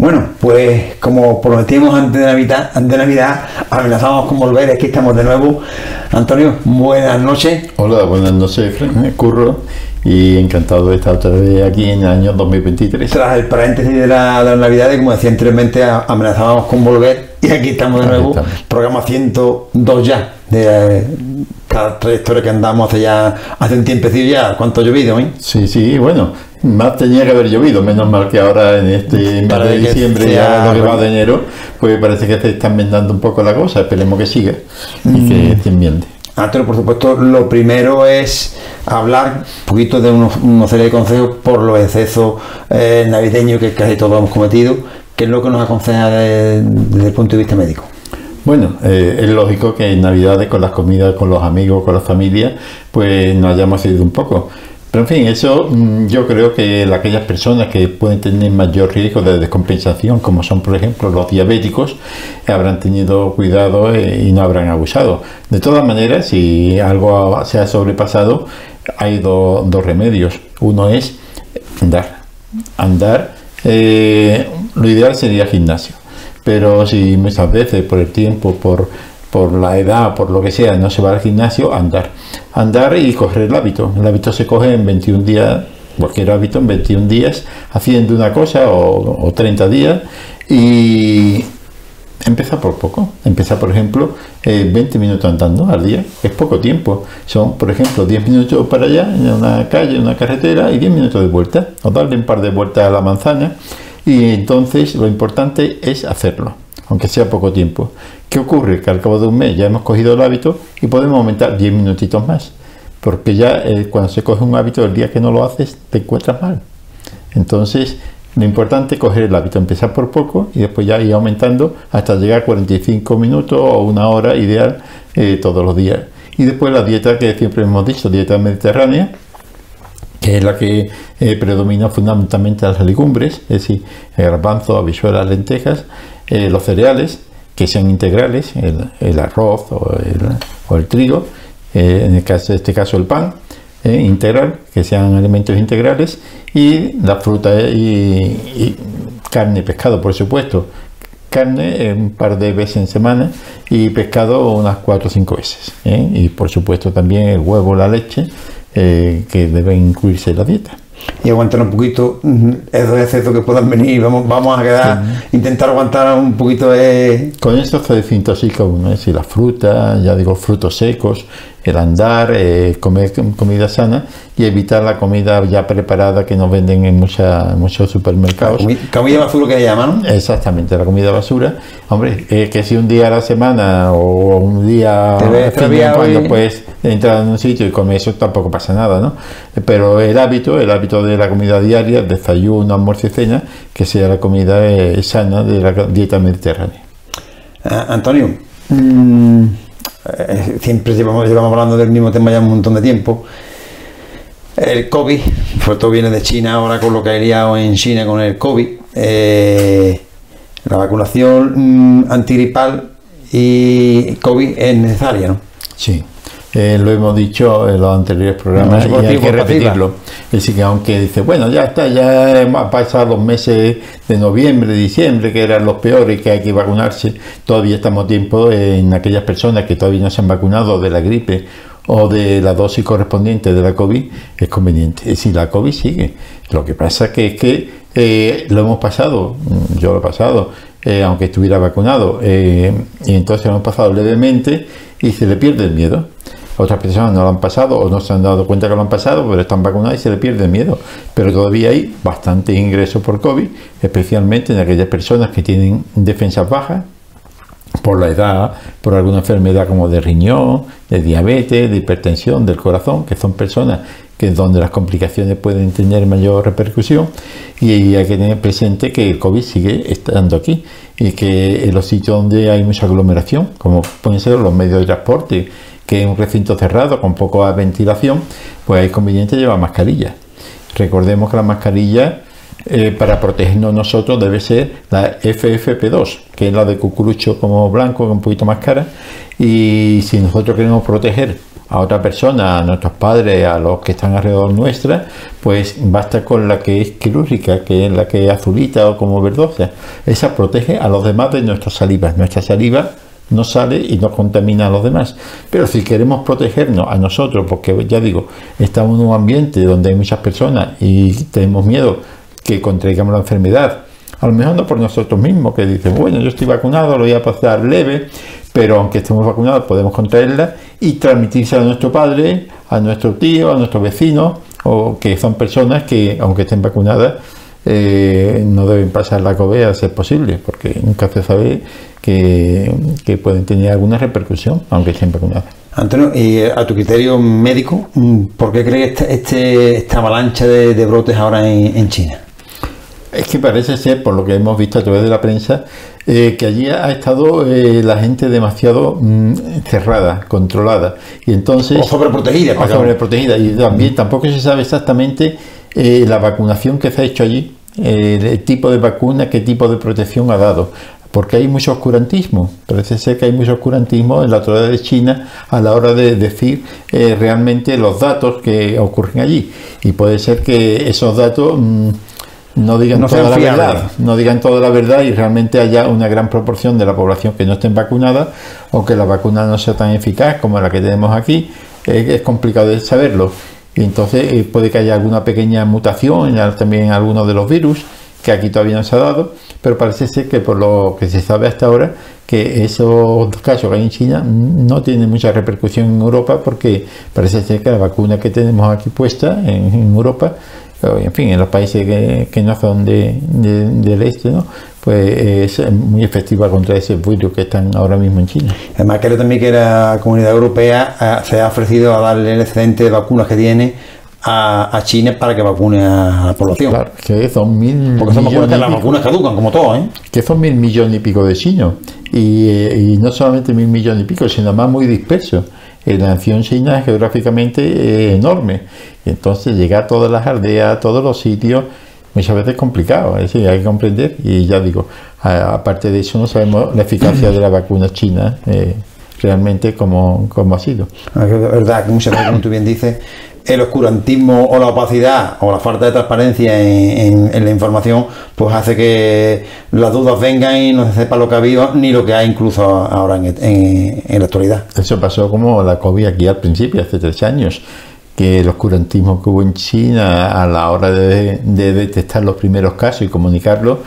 Bueno, pues como prometimos antes de Navidad, antes de Navidad, amenazamos con volver, aquí estamos de nuevo. Antonio, buenas noches. Hola, buenas noches, Curro, y encantado de estar otra vez aquí en el año 2023. Tras el paréntesis de la, de la Navidad, como decía anteriormente, amenazábamos con volver y aquí estamos de nuevo, programa 102 ya, de cada trayectoria que andamos hace ya, hace un tiempecillo ya, ¿cuánto ha llovido? Eh? Sí, sí, bueno, más tenía que haber llovido, menos mal que ahora en este mes de diciembre, ya lo que va de enero, pues parece que se está enmendando un poco la cosa, esperemos que siga y que se enmiende. Antonio, por supuesto, lo primero es hablar un poquito de unos, una serie de consejos por los excesos eh, navideños que casi todos hemos cometido, que es lo que nos aconseja desde el punto de vista médico. Bueno, eh, es lógico que en Navidades con las comidas, con los amigos, con la familia, pues nos hayamos ido un poco. Pero en fin, eso mm, yo creo que aquellas personas que pueden tener mayor riesgo de descompensación, como son por ejemplo los diabéticos, habrán tenido cuidado eh, y no habrán abusado. De todas maneras, si algo se ha sobrepasado, hay dos remedios. Uno es andar. Andar, eh, lo ideal sería gimnasio. Pero si muchas veces por el tiempo, por por la edad, por lo que sea, no se va al gimnasio, andar. Andar y coger el hábito. El hábito se coge en 21 días, cualquier hábito en 21 días, haciendo una cosa o, 30 días y empieza por poco. Empieza, por ejemplo, 20 eh, minutos andando al día. Es poco tiempo. Son, por ejemplo, 10 minutos para allá, en una calle, en una carretera, y 10 minutos de vuelta. O darle un par de vueltas a la manzana. Y entonces lo importante es hacerlo aunque sea poco tiempo. ¿Qué ocurre? Que al cabo de un mes ya hemos cogido el hábito y podemos aumentar 10 minutitos más. Porque ya eh, cuando se coge un hábito, el día que no lo haces, te encuentras mal. Entonces, lo importante es coger el hábito, empezar por poco y después ya ir aumentando hasta llegar a 45 minutos o una hora ideal eh, todos los días. Y después la dieta que siempre hemos dicho, dieta mediterránea, que es la que eh, predomina fundamentalmente las legumbres, es decir, garbanzo, habichuelas, lentejas, los cereales, que sean integrales, el, arroz o el, trigo, eh, en el caso, este caso el pan eh, integral, que sean alimentos integrales, y la fruta y, carne y pescado, por supuesto. Carne un par de veces en semana y pescado unas cuatro o cinco veces. Y por supuesto también el huevo, la leche, que deben incluirse en la dieta y aguantar un poquito esos excesos que puedan venir. Vamos, vamos a quedar, intentar aguantar un poquito de. Con esto se desintoxica uno, es decir, la fruta, ya digo, frutos secos, el andar, eh, comer comida sana y evitar la comida ya preparada que nos venden en mucha, muchos supermercados. comida basura que llaman. Exactamente, la comida basura. Hombre, eh, que si un día a la semana o un día cuando puedes entrar en un sitio y comer eso tampoco pasa nada, ¿no? Pero el hábito, el hábito de la comida diaria, desayuno, almuerzo y cena, que sea la comida eh, sana de la dieta mediterránea. Ah, Antonio, mm, eh, siempre llevamos, llevamos hablando del mismo tema ya un montón de tiempo. El COVID, pues todo viene de China ahora con lo que ha liado en China con el COVID. Eh, la vacunación mm, antigripal y COVID es necesaria, ¿no? Sí. Eh, lo hemos dicho en los anteriores programas y hay que repetirlo. Es decir, que aunque dice, bueno, ya está, ya hemos pasado los meses de noviembre, diciembre, que eran los peores, que hay que vacunarse, todavía estamos a tiempo en aquellas personas que todavía no se han vacunado de la gripe o de la dosis correspondiente de la COVID, es conveniente. Decir, la COVID sigue. Lo que pasa que es que eh, lo hemos pasado, yo lo he pasado, eh, aunque estuviera vacunado, y entonces lo hemos pasado levemente y se le pierde el miedo otras personas no lo han pasado o no se han dado cuenta que lo han pasado, pero están vacunadas y se le pierde miedo. Pero todavía hay bastantes ingresos por COVID, especialmente en aquellas personas que tienen defensas bajas, por la edad, por alguna enfermedad como de riñón, de diabetes, de hipertensión, del corazón, que son personas que donde las complicaciones pueden tener mayor repercusión y hay que tener presente que el COVID sigue estando aquí y que en los sitios donde hay mucha aglomeración, como pueden ser los medios de transporte, que es un recinto cerrado con poca ventilación, pues es conveniente llevar mascarilla. Recordemos que la mascarilla eh, para protegernos nosotros debe ser la FFP2, que es la de cucurucho como blanco, un poquito más cara. Y si nosotros queremos proteger a otra persona, a nuestros padres, a los que están alrededor nuestra, pues basta con la que es quirúrgica, que es la que es azulita o como verdosa. Esa protege a los demás de nuestra saliva. Nuestra saliva no sale y no contamina a los demás. Pero si queremos protegernos a nosotros, porque ya digo, estamos en un ambiente donde hay muchas personas y tenemos miedo que contraigamos la enfermedad, a lo mejor no por nosotros mismos, que dicen, bueno, yo estoy vacunado, lo voy a pasar leve, pero aunque estemos vacunados podemos contraerla y transmitirse a nuestro padre, a nuestro tío, a nuestros vecinos, o que son personas que, aunque estén vacunadas, eh, no deben pasar la COVID a ser posible, porque nunca se sabe que, pueden tener alguna repercusión, aunque estén vacunadas. Antonio, y eh, a tu criterio médico, ¿por qué crees este, este, esta avalancha de, brotes ahora en China? Es que parece ser, por lo que hemos visto a través de la prensa, eh, que allí ha estado eh, la gente demasiado mm, cerrada, controlada. Y entonces, o sobreprotegida. O sobreprotegida. Y también tampoco se sabe exactamente eh, la vacunación que se ha hecho allí, el tipo de vacuna, qué tipo de protección ha dado. Porque hay mucho oscurantismo. Parece ser que hay mucho oscurantismo en la autoridad de China a la hora de decir realmente los datos que ocurren allí. Y puede ser que esos datos... Mm, no digan toda la verdad, no digan toda la verdad y realmente haya una gran proporción de la población que no estén vacunadas o que la vacuna no sea tan eficaz como la que tenemos aquí, es complicado de saberlo. Entonces eh, puede que haya alguna pequeña mutación también en algunos de los virus que aquí todavía no se ha dado, pero parece ser que por lo que se sabe hasta ahora, que esos casos que hay en China no tienen mucha repercusión en Europa porque parece ser que la vacuna que tenemos aquí puesta en Europa en fin, en los países que, no son de, del este, ¿no? Pues es muy efectiva contra ese virus que están ahora mismo en China. Además, creo también que la Comunidad Europea eh, se ha ofrecido a darle el excedente de vacunas que tiene a, China para que vacune a la población. Claro, que son mil Porque son vacunas que las vacunas caducan, como todo, ¿eh? Que son mil millones y pico de chinos. Y, y no solamente mil millones y pico, sino más muy dispersos la nación china es geográficamente enorme. Y entonces llegar a todas las aldeas, a todos los sitios, muchas veces es complicado. Es decir, hay que comprender. Y ya digo, aparte de eso, no sabemos la eficacia de la vacuna china. Eh, realmente como, como ha sido. Es verdad que muchas veces, como tú bien dices, el oscurantismo o la opacidad o la falta de transparencia en, la información, pues hace que las dudas vengan y no se sepa lo que ha habido ni lo que hay incluso ahora en, la actualidad. Eso pasó como la COVID aquí al principio, hace tres años, que el oscurantismo que hubo en China a la hora de, detectar los primeros casos y comunicarlos,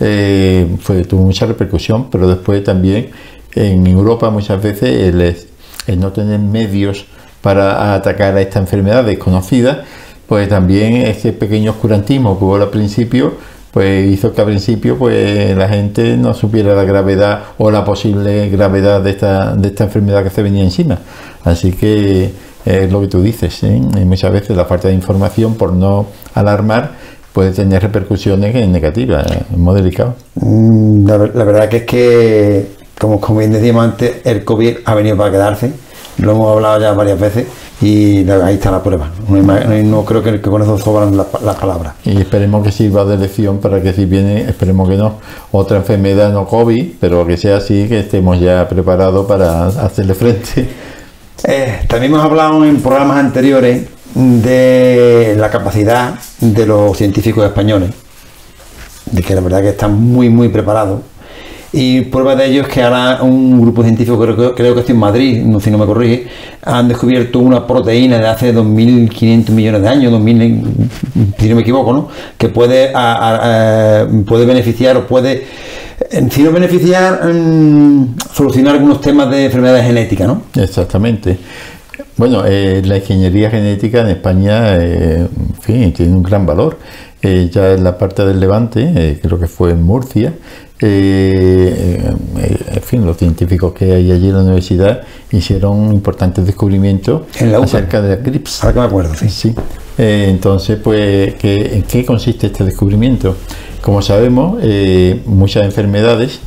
eh, fue, tuvo mucha repercusión, pero después también en Europa muchas veces el no tener medios para atacar a esta enfermedad desconocida, pues también este pequeño oscurantismo que hubo al principio, pues hizo que al principio pues la gente no supiera la gravedad o la posible gravedad de esta, de esta enfermedad que se venía encima. Así que es lo que tú dices, ¿eh? muchas veces la falta de información por no alarmar puede tener repercusiones negativas, es muy delicado. Mm, la, verdad que es que, como, como bien decíamos antes, el COVID ha venido para quedarse lo hemos hablado ya varias veces y ahí está la prueba. No, creo que, con eso sobran las, palabras. Y esperemos que sirva de lección para que si viene, esperemos que no, otra enfermedad no COVID, pero que sea así, que estemos ya preparados para hacerle frente. Eh, también hemos hablado en programas anteriores de la capacidad de los científicos españoles, de que la verdad que están muy, muy preparados y prueba de ello es que ahora un grupo científico, creo, creo que estoy en Madrid, no, si no me corrige, han descubierto una proteína de hace 2.500 millones de años, 2000, si no me equivoco, ¿no? que puede, puede beneficiar o puede, si no beneficiar, mm, solucionar algunos temas de enfermedades genéticas. ¿no? Exactamente. Bueno, eh, la ingeniería genética en España, eh, en fin, tiene un gran valor. Eh, ya en la parte del Levante, creo que fue en Murcia, en fin, los científicos que hay allí en la universidad hicieron importantes descubrimientos acerca de la grips. Ahora que me acuerdo, sí. Eh, entonces, pues, ¿en qué consiste este descubrimiento? Como sabemos, muchas enfermedades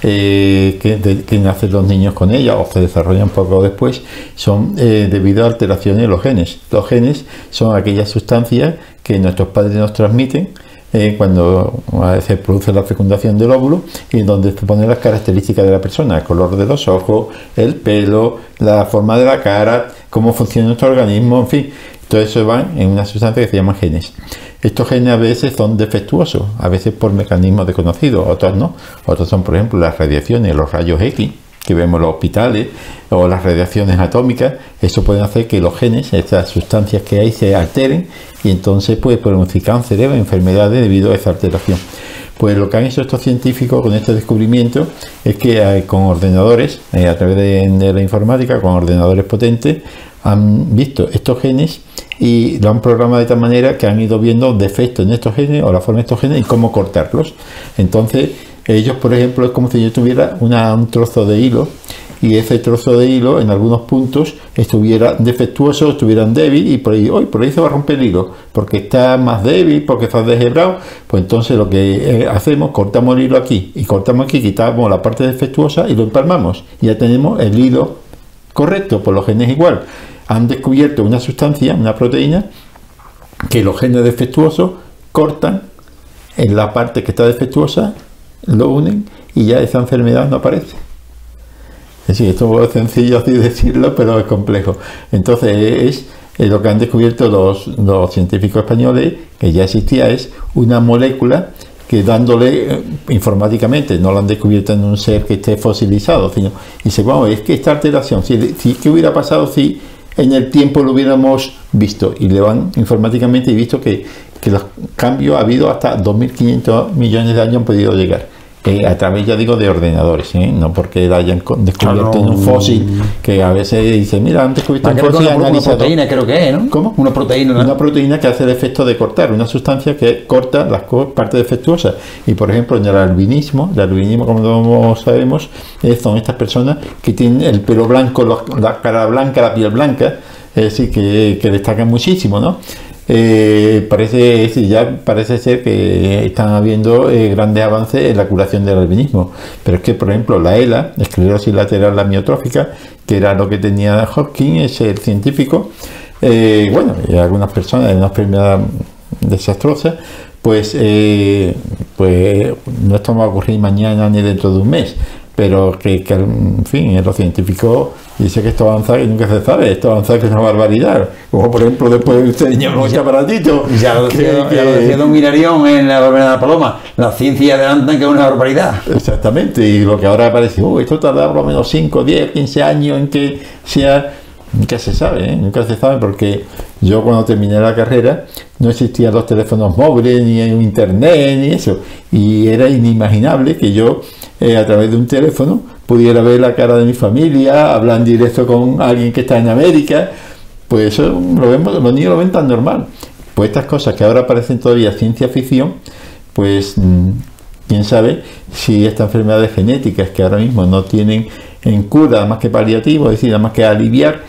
que, que, nacen los niños con ellas o se desarrollan poco después son debido a alteraciones en los genes. Los genes son aquellas sustancias que nuestros padres nos transmiten eh, cuando se produce la fecundación del óvulo y donde se ponen las características de la persona, el color de los ojos, el pelo, la forma de la cara, cómo funciona nuestro organismo, en fin, todo eso va en una sustancia que se llama genes. Estos genes a veces son defectuosos, a veces por mecanismos desconocidos, otros no. Otros son, por ejemplo, las radiaciones, los rayos X, que vemos en los hospitales, o las radiaciones atómicas. Eso puede hacer que los genes, estas sustancias que hay, se alteren y entonces puede producir cáncer o enfermedades debido a esa alteración. Pues lo que han hecho estos científicos con este descubrimiento es que eh, con ordenadores, eh, a través de la informática, con ordenadores potentes, han visto estos genes y lo han programado de tal manera que han ido viendo defectos en estos genes o la forma de estos genes y cómo cortarlos. Entonces, ellos, por ejemplo, es como si yo tuviera un trozo de hilo y ese trozo de hilo en algunos puntos estuviera defectuoso, estuviera débil y por ahí, hoy por ahí se va a romper el hilo, porque está más débil, porque está deshebrado, pues entonces lo que eh, hacemos, cortamos el hilo aquí y cortamos aquí, quitamos la parte defectuosa y lo empalmamos. Y ya tenemos el hilo correcto, por los genes igual han descubierto una sustancia, una proteína, que los genes defectuosos cortan en la parte que está defectuosa, lo unen y ya esa enfermedad no aparece. Es decir, esto es sencillo así decirlo, pero es complejo. Entonces es, lo que han descubierto los, científicos españoles, que ya existía, es una molécula que dándole eh, informáticamente, no lo han descubierto en un ser que esté fosilizado, sino, y se bueno, es que esta alteración, si, si, ¿qué hubiera pasado si en el tiempo lo hubiéramos visto y le van informáticamente y visto que, que los cambios ha habido hasta 2.500 millones de años han podido llegar. Eh, a través, ya digo, de ordenadores, ¿eh? no porque la hayan descubierto en un fósil, que a veces dice, mira, han descubierto un fósil una, una proteína, creo que es, ¿no? ¿Cómo? Una proteína. Una proteína que hace el efecto de cortar, una sustancia que corta las partes defectuosas. Y por ejemplo, en el albinismo, el albinismo, como sabemos, son estas personas que tienen el pelo blanco, la cara blanca, la piel blanca, es decir, que, que destacan muchísimo, ¿no? Eh, parece, ya parece ser que están habiendo eh, grandes avances en la curación del albinismo. Pero es que, por ejemplo, la ELA, esclerosis lateral amiotrófica, que era lo que tenía Hopkins, el científico, eh, bueno, y algunas personas en una enfermedad desastrosa, pues, pues no esto va a ocurrir mañana ni dentro de un mes pero que, en fin, en los científicos dice que esto avanza y nunca se sabe, esto avanza que es una barbaridad. Como por ejemplo después de usted los aparatitos. Ya lo decía, ya lo decía Don Mirarión en la barbaridad de la paloma, la ciencia adelantan que es una barbaridad. Exactamente, y lo que ahora parece, oh, esto tarda por lo menos 5, 10, 15 años en que sea Nunca se sabe, ¿eh? nunca se sabe porque yo cuando terminé la carrera no existían los teléfonos móviles, ni internet, ni eso. Y era inimaginable que yo eh, a través de un teléfono pudiera ver la cara de mi familia, hablar en directo con alguien que está en América. Pues eso lo vemos, los niños lo ven tan normal. Pues estas cosas que ahora parecen todavía ciencia ficción, pues mm, quién sabe si estas enfermedades genéticas que ahora mismo no tienen en cura más que paliativo, es decir, más que aliviar,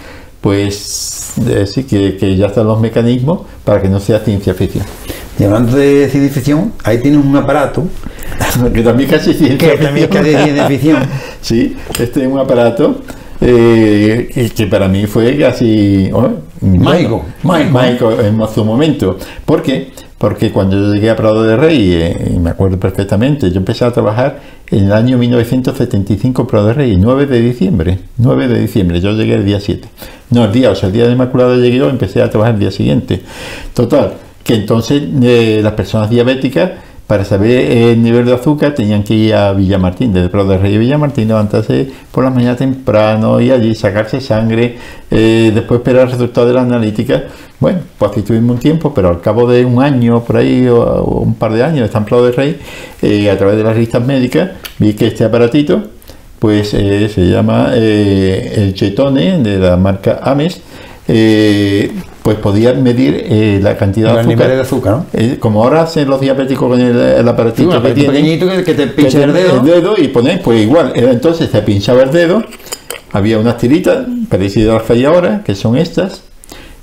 pues decir que, ya están los mecanismos para que no sea ciencia ficción. Y hablando de ciencia ficción, ahí tienes un aparato que también casi ciencia que también casi ciencia ficción. sí, este es un aparato eh, que para mí fue casi oh, mágico, mágico, en su momento. ¿Por qué? Porque cuando yo llegué a Prado de Rey, eh, me acuerdo perfectamente, yo empecé a trabajar en el año 1975 en Prado de Rey, 9 de diciembre, 9 de diciembre, yo llegué el día 7. No, el día, o sea, el día de Inmaculada llegué yo, empecé a trabajar el día siguiente. Total, que entonces eh, las personas diabéticas para saber el nivel de azúcar tenían que ir a Villamartín, desde Prado de Rey a Villamartín, levantarse por la mañana temprano y allí sacarse sangre, eh, después esperar el resultado de la analítica. Bueno, pues aquí tuvimos un tiempo, pero al cabo de un año por ahí o, un par de años de en Prado de Rey, eh, a través de las revistas médicas, vi que este aparatito pues eh, se llama el Chetone de la marca Ames pues podían medir eh, la cantidad de azúcar. de azúcar eh, como ahora hacen los diabéticos con el, aparatito que pequeñito que, te pincha el dedo. y pones, pues igual. Eh, entonces se pinchaba el dedo, había unas tiritas parecidas a las que hay ahora, que son estas.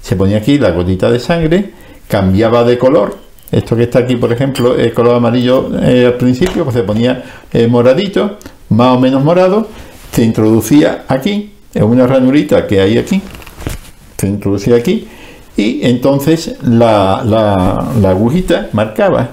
Se ponía aquí la gotita de sangre, cambiaba de color. Esto que está aquí, por ejemplo, el color amarillo al principio, pues se ponía moradito, más o menos morado. Se introducía aquí, en una ranurita que hay aquí. Se introducía aquí y entonces la, la, agujita marcaba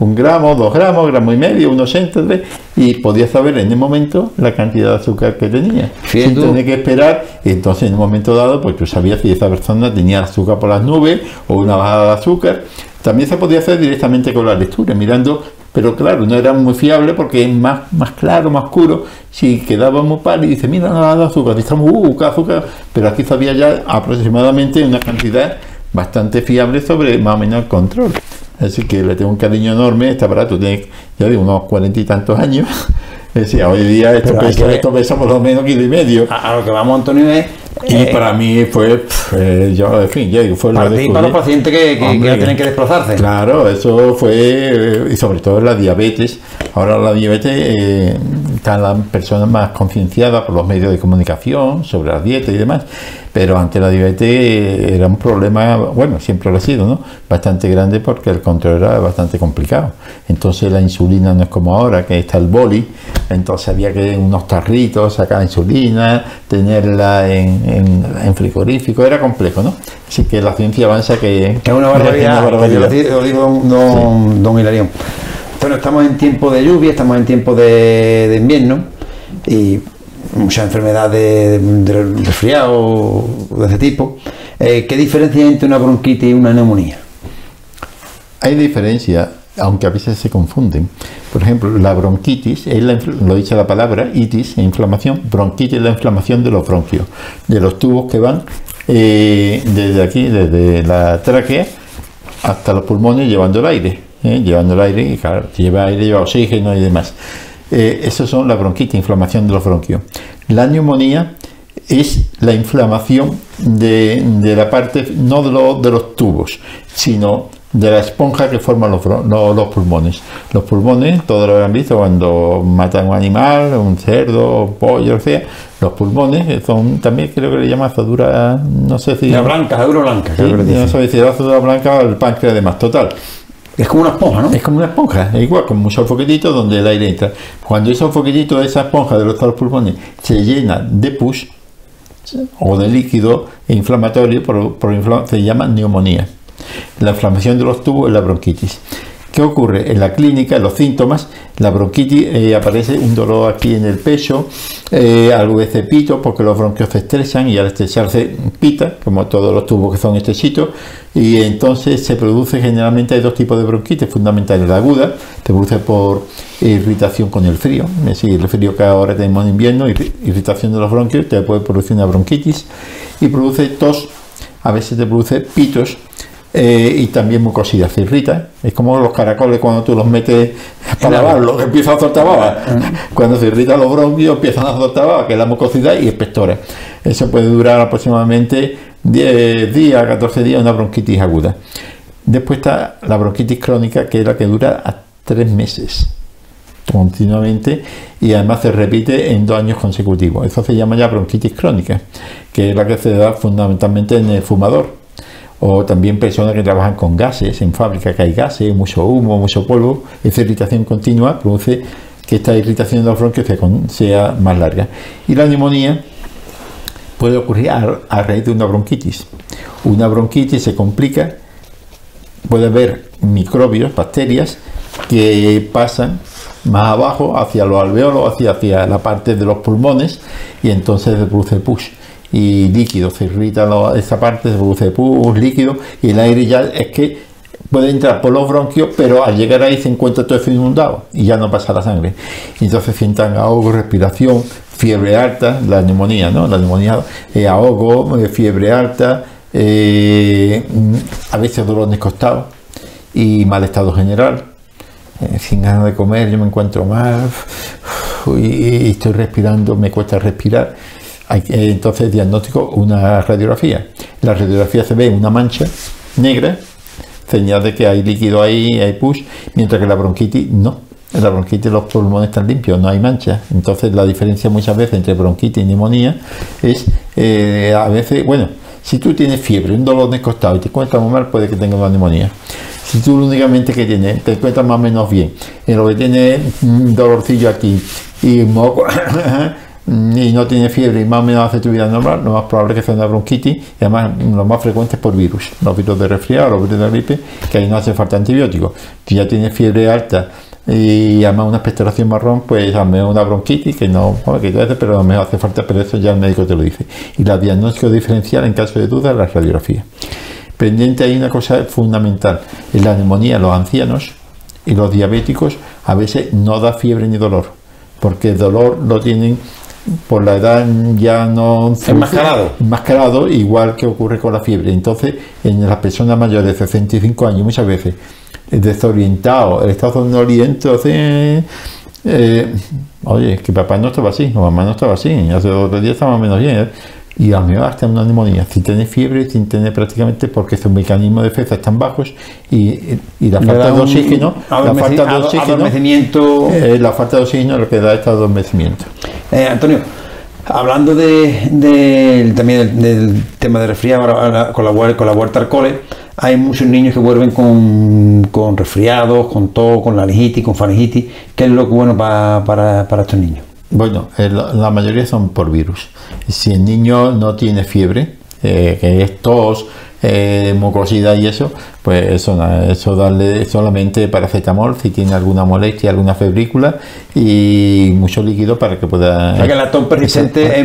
un gramo, dos gramos, gramo y medio, unos centímetros, y podía saber en el momento la cantidad de azúcar que tenía. Sin tener que esperar, entonces en un momento dado, pues tú sabías si esa persona tenía azúcar por las nubes o una bajada de azúcar. También se podía hacer directamente con la lectura, mirando pero claro, no era muy fiable porque es más, más claro, más oscuro. Si quedábamos par y dice, mira, no ha dado azúcar, estamos, uh, azúcar, pero aquí sabía ya aproximadamente una cantidad bastante fiable sobre más o menos el control. Así que le tengo un cariño enorme, este aparato tiene ya de unos cuarenta y tantos años. Es decir, hoy día esto pesa, esto pesa, por lo menos kilo y medio. A, lo que vamos, Antonio, es y eh, para mí fue, eh, yo, en fin, ya digo, fue para ti, para los pacientes que, que, tienen que desplazarse. Claro, eso fue, eh, y sobre todo la diabetes. Ahora la diabetes, eh, están las personas más concienciadas por los medios de comunicación sobre la dieta y demás pero ante la diabetes era un problema, bueno, siempre lo ha sido, ¿no? Bastante grande porque el control era bastante complicado. Entonces la insulina no es como ahora, que está el boli, entonces había que unos tarritos sacar insulina, tenerla en, en, frigorífico, era complejo, ¿no? Así que la ciencia avanza que... es una barbaridad, Lo, digo don, don Hilarión. Bueno, estamos en tiempo de lluvia, estamos en tiempo de, de invierno y muchas enfermedades de, resfriado de ese tipo. Eh, ¿Qué diferencia hay entre una bronquitis y una neumonía? Hay diferencia, aunque a veces se confunden. Por ejemplo, la bronquitis, es lo dice la palabra, itis, inflamación. Bronquitis es la inflamación de los bronquios, de los tubos que van eh, desde aquí, desde la tráquea hasta los pulmones llevando el aire. Eh, llevando el aire, y claro, lleva aire, lleva oxígeno y demás. Eh, esas son la bronquitis, inflamación de los bronquios. La neumonía es la inflamación de, la parte, no de, de, los tubos, sino de la esponja que forman los, los, pulmones. Los pulmones, todos lo habrán visto cuando matan un animal, un cerdo, un pollo, o sea, los pulmones son también creo que le llaman azadura, no sé si. La blanca, azadura blanca. no sé si azadura blanca o el páncreas además, total. Es como una esponja, ¿no? Es como una esponja, es igual, como muchos foquetitos donde el aire entra. Cuando esos foquetitos, esa esponja de los pulmones, se llena de pus o de líquido inflamatorio, por, por se llama neumonía. La inflamación de los tubos es la bronquitis. ¿Qué ocurre? En la clínica, los síntomas, la bronquitis eh, aparece un dolor aquí en el pecho, eh, algo de cepito, porque los bronquios se estrechan y al estrecharse pita, como todos los tubos que son estrechitos, y entonces se produce generalmente hay dos tipos de bronquitis fundamentales. La aguda se produce por irritación con el frío, es decir, el frío que ahora tenemos en invierno, irritación de los bronquios, te puede producir una bronquitis y produce tos, a veces te produce pitos eh, y también mucosidad, se irrita. Es como los caracoles cuando tú los metes para lavarlos, empiezan a soltar baba. Cuando se irritan los bronquios, empiezan a soltar baba, que es la mucosidad y espectores. Eso puede durar aproximadamente 10 días, 14 días, una bronquitis aguda. Después está la bronquitis crónica, que es la que dura a 3 meses continuamente y además se repite en dos años consecutivos. Eso se llama ya bronquitis crónica, que es la que se da fundamentalmente en el fumador o también personas que trabajan con gases, en fábrica que hay gases, mucho humo, mucho polvo, esa irritación continua produce que esta irritación de los bronquios sea más larga. Y la neumonía puede ocurrir a, raíz de una bronquitis. Una bronquitis se complica, puede haber microbios, bacterias, que pasan más abajo hacia los alveolos, hacia, hacia la parte de los pulmones, y entonces se produce push y líquido, se irrita esa parte, se produce pus, líquido y el aire ya es que puede entrar por los bronquios, pero al llegar ahí se encuentra todo eso inundado y ya no pasa la sangre. Entonces sientan ahogo, respiración, fiebre alta, la neumonía, ¿no? La neumonía, eh, ahogo, eh, fiebre alta, eh, a veces dolor de costado y mal estado general. sin ganas de comer, yo me encuentro mal y estoy respirando, me cuesta respirar hay entonces diagnóstico una radiografía. La radiografía se ve una mancha negra, señal de que hay líquido ahí, hay push, mientras que la bronquitis no. En la bronquitis los pulmones están limpios, no hay mancha. Entonces la diferencia muchas veces entre bronquitis y neumonía es eh, a veces, bueno, si tú tienes fiebre, un dolor de costado y te encuentras muy mal, puede que tengas una neumonía. Si tú únicamente que tienes, te encuentras más o menos bien, en lo que tienes un dolorcillo aquí y un moco, y no tiene fiebre y más o menos hace tu vida normal, lo más probable es que sea una bronquitis y además lo más frecuente es por virus, los virus de resfriado, los virus de gripe, que ahí no hace falta antibióticos. Si ya tiene fiebre alta y además una expectoración marrón, pues a menos una bronquitis que no, pero a lo mejor hace falta, pero eso ya el médico te lo dice. Y la diagnóstico diferencial en caso de duda la radiografía. Pendiente hay una cosa fundamental, en la neumonía los ancianos y los diabéticos a veces no da fiebre ni dolor, porque el dolor lo tienen por la edad ya no enmascarado. enmascarado igual que ocurre con la fiebre entonces en las personas mayores de 65 años muchas veces desorientado, el estado somnoliento, así, eh, oye, que papá no estaba así, o mamá no estaba así, hace dos días estaba menos bien, ¿eh? Y a lo mejor hasta una neumonía, sin tener fiebre, sin tener prácticamente, porque sus mecanismos de defensa están bajos y, la falta de oxígeno, la falta de oxígeno, eh, la falta de oxígeno es lo que da este adormecimiento. Antonio, hablando de, también del, tema de resfriado con la, con la vuelta al cole, hay muchos niños que vuelven con, con resfriados, con todo, con la lejitis, con faringitis. ¿Qué es lo que bueno para, para, estos niños? Bueno, eh, la mayoría son por virus. Si el niño no tiene fiebre, eh, que es tos, eh, mucosidad y eso, pues eso, eso darle solamente paracetamol si tiene alguna molestia, alguna febrícula y mucho líquido para que pueda. que la tos persistente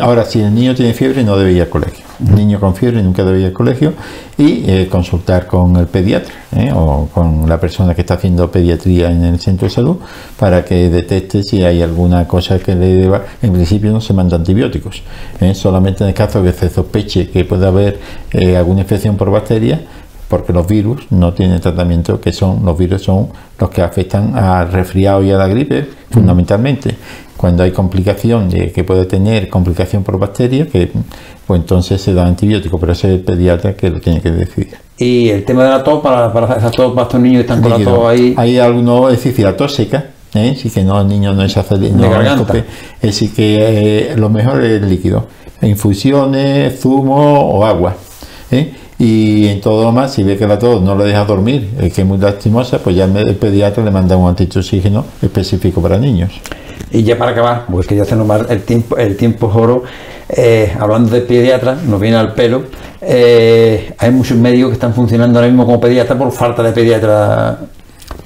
Ahora, si el niño tiene fiebre, no debe ir al colegio. Niño con fiebre nunca debe ir al colegio y eh, consultar con el pediatra eh, o con la persona que está haciendo pediatría en el centro de salud para que detecte si hay alguna cosa que le deba. En principio no se manda antibióticos, solamente en el caso de que se sospeche que pueda haber alguna infección por bacterias porque los virus no tienen tratamiento, que son los virus son los que afectan al resfriado y a la gripe fundamentalmente. Cuando hay complicación de que puede tener complicación por bacterias, que pues entonces se da antibiótico, pero ese es el pediatra que lo tiene que decidir. Y el tema de la tos para, para, estos, estos niños que están con la tos ahí. Hay algunos, es decir, la tos seca, ¿eh? sí que no, el niño no es hacer no, es decir que eh, lo mejor es el líquido, infusiones, zumo o agua. ¿eh? Y en todo lo más, si ve que la tos no le deja dormir, es que es muy lastimosa, pues ya el pediatra le manda un antioxígeno específico para niños. Y ya para acabar, porque es que ya se nos el tiempo, el tiempo es oro, eh, hablando de pediatra, nos viene al pelo, eh, hay muchos médicos que están funcionando ahora mismo como pediatra por falta de pediatra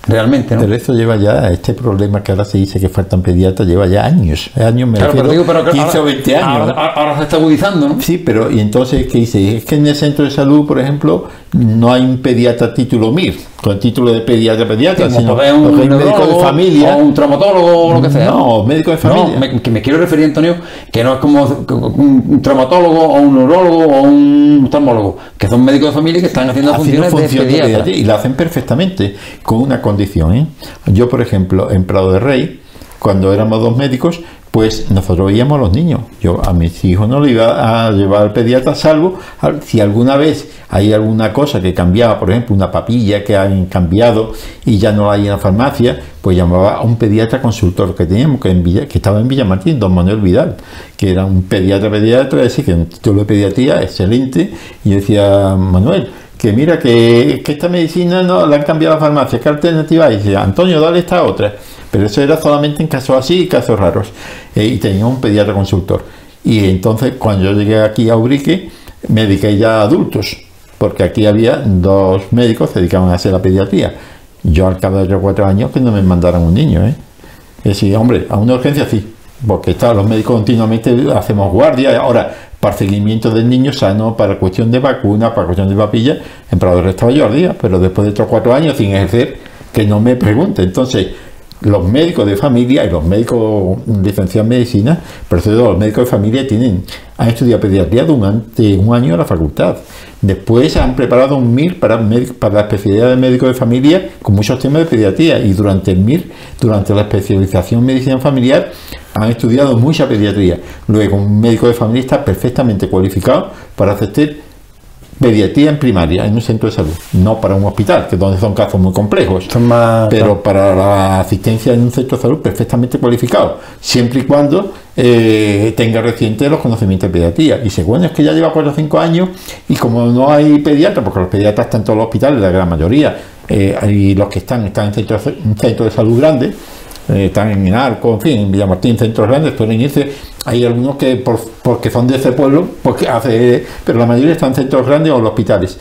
realmente, ¿no? Pero esto lleva ya, este problema que ahora se dice que faltan pediatras, lleva ya años, años me refiero, pero 15 o 20 años. Ahora, se está agudizando, ¿no? Sí, pero y entonces, ¿qué dice? Es que en el centro de salud, por ejemplo, no hay un pediatra título MIR, con el título de pediatra pediatra, sino un, médico de familia. O un traumatólogo o lo que sea. No, médico de familia. No, me, que me quiero referir, Antonio, que no es como un traumatólogo o un neurólogo o un oftalmólogo, que son médicos de familia que están haciendo, funciones, de pediatra. Y lo hacen perfectamente, con una condición. ¿eh? Yo, por ejemplo, en Prado de Rey, cuando éramos dos médicos, pues nosotros veíamos a los niños. Yo a mis hijos no lo iba a llevar al pediatra, salvo si alguna vez hay alguna cosa que cambiaba, por ejemplo, una papilla que han cambiado y ya no la hay en la farmacia, pues llamaba a un pediatra consultor que teníamos, que, en que estaba en Villamartín, don Manuel Vidal, que era un pediatra pediatra, es que un título de pediatría excelente. Y yo decía, Manuel, que mira que, esta medicina no la han cambiado a la farmacia, ¿qué alternativa hay? Y dice, Antonio, dale esta otra. Pero eso era solamente en casos así y casos raros. Eh, y tenía un pediatra consultor. Y entonces, cuando yo llegué aquí a Ubrique, me dediqué ya a adultos, porque aquí había dos médicos que dedicaban a hacer la pediatría. Yo al cabo de cuatro años que no me mandaran un niño. ¿eh? Y decía, hombre, a una urgencia sí, porque está, los médicos continuamente hacemos guardia. Ahora, para seguimiento del niño sano, para cuestión de vacuna, para cuestión de papilla, en Prado estaba yo al día, pero después de otros cuatro años sin ejercer, que no me pregunte. Entonces, los médicos de familia y los médicos licenciados en medicina, pero los médicos de familia tienen, han estudiado pediatría durante un año en la facultad. Después han preparado un MIR para, para la especialidad de médico de familia con muchos temas de pediatría y durante el MIR, durante la especialización en medicina familiar, han estudiado mucha pediatría. Luego un médico de familia está perfectamente cualificado para hacer pediatría en primaria, en un centro de salud, no para un hospital, que donde son casos muy complejos, pero para la asistencia en un centro de salud perfectamente cualificado, siempre y cuando eh, tenga reciente los conocimientos de pediatría. Y según es que ya lleva 4 o 5 años y como no hay pediatras, porque los pediatras están en todos los hospitales, la gran mayoría, eh, y los que están están en centros, de salud grandes, eh, están en Arco, en fin, en Villamartín, centros grandes, pueden irse. Hay algunos que por, porque son de ese pueblo, porque hace, pero la mayoría están en centros grandes o en hospitales.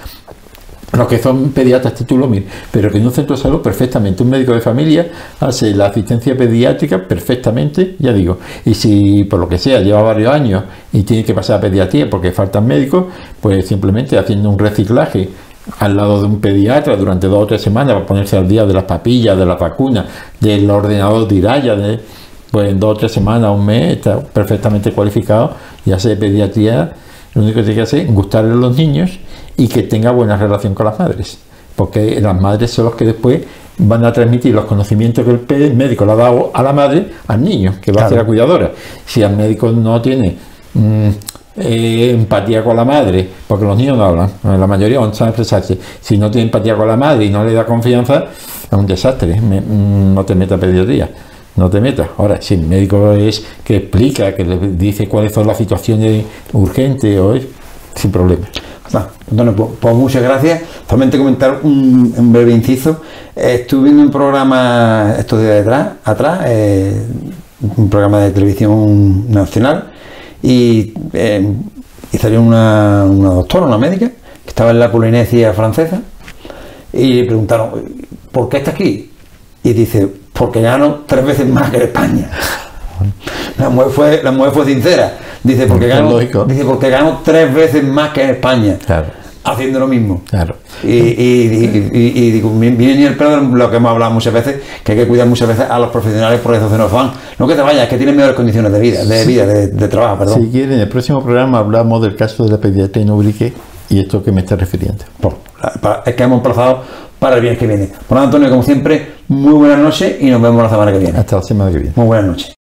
Los que son pediatras título MIR, pero que en un centro de salud perfectamente, un médico de familia hace la asistencia pediátrica perfectamente, ya digo, y si por lo que sea lleva varios años y tiene que pasar a pediatría porque faltan médicos, pues simplemente haciendo un reciclaje al lado de un pediatra durante dos o tres semanas para ponerse al día de las papillas, de las vacunas, del ordenador de Iraya, de, pues en dos o tres semanas, un mes, está perfectamente cualificado y hace pediatría, lo único que tiene que hacer es gustarle a los niños y que tenga buena relación con las madres, porque las madres son los que después van a transmitir los conocimientos que el médico le ha dado a la madre al niño, que va a ser la cuidadora. Si el médico no tiene mm, eh, empatía con la madre, porque los niños no hablan, la mayoría no saben expresarse, si no tiene empatía con la madre y no le da confianza, es un desastre, mm, no te metas a pediatría no te metas. Ahora, si el médico es que explica, que le dice cuáles son las situaciones urgentes, o sin problema. Bueno, pues, pues, muchas gracias. Solamente comentar un, breve inciso. estuve viendo un programa estos días detrás, atrás, eh, un programa de televisión nacional, y, eh, salió una, doctora, una médica, que estaba en la Polinesia francesa, y le preguntaron, ¿por qué está aquí? Y dice, porque gano tres veces más que en España. La mujer fue, la mujer fue sincera Dice, porque gano, dice, porque gano tres veces más que en España. Haciendo lo mismo. Claro. Y, y, y, digo, viene el pedo lo que hemos hablado muchas veces, que hay que cuidar muchas veces a los profesionales por eso se nos van. No que te vayas, que tienen mejores condiciones de vida, de vida, de, trabajo, perdón. Si quieren, en el próximo programa hablamos del caso de la pediatría en Ubrique y esto que me está refiriendo. es que hemos pasado para el bien que viene. Bueno, Antonio, como siempre, muy buenas noches y nos vemos la semana que viene. Hasta la semana que viene. Muy buenas noches.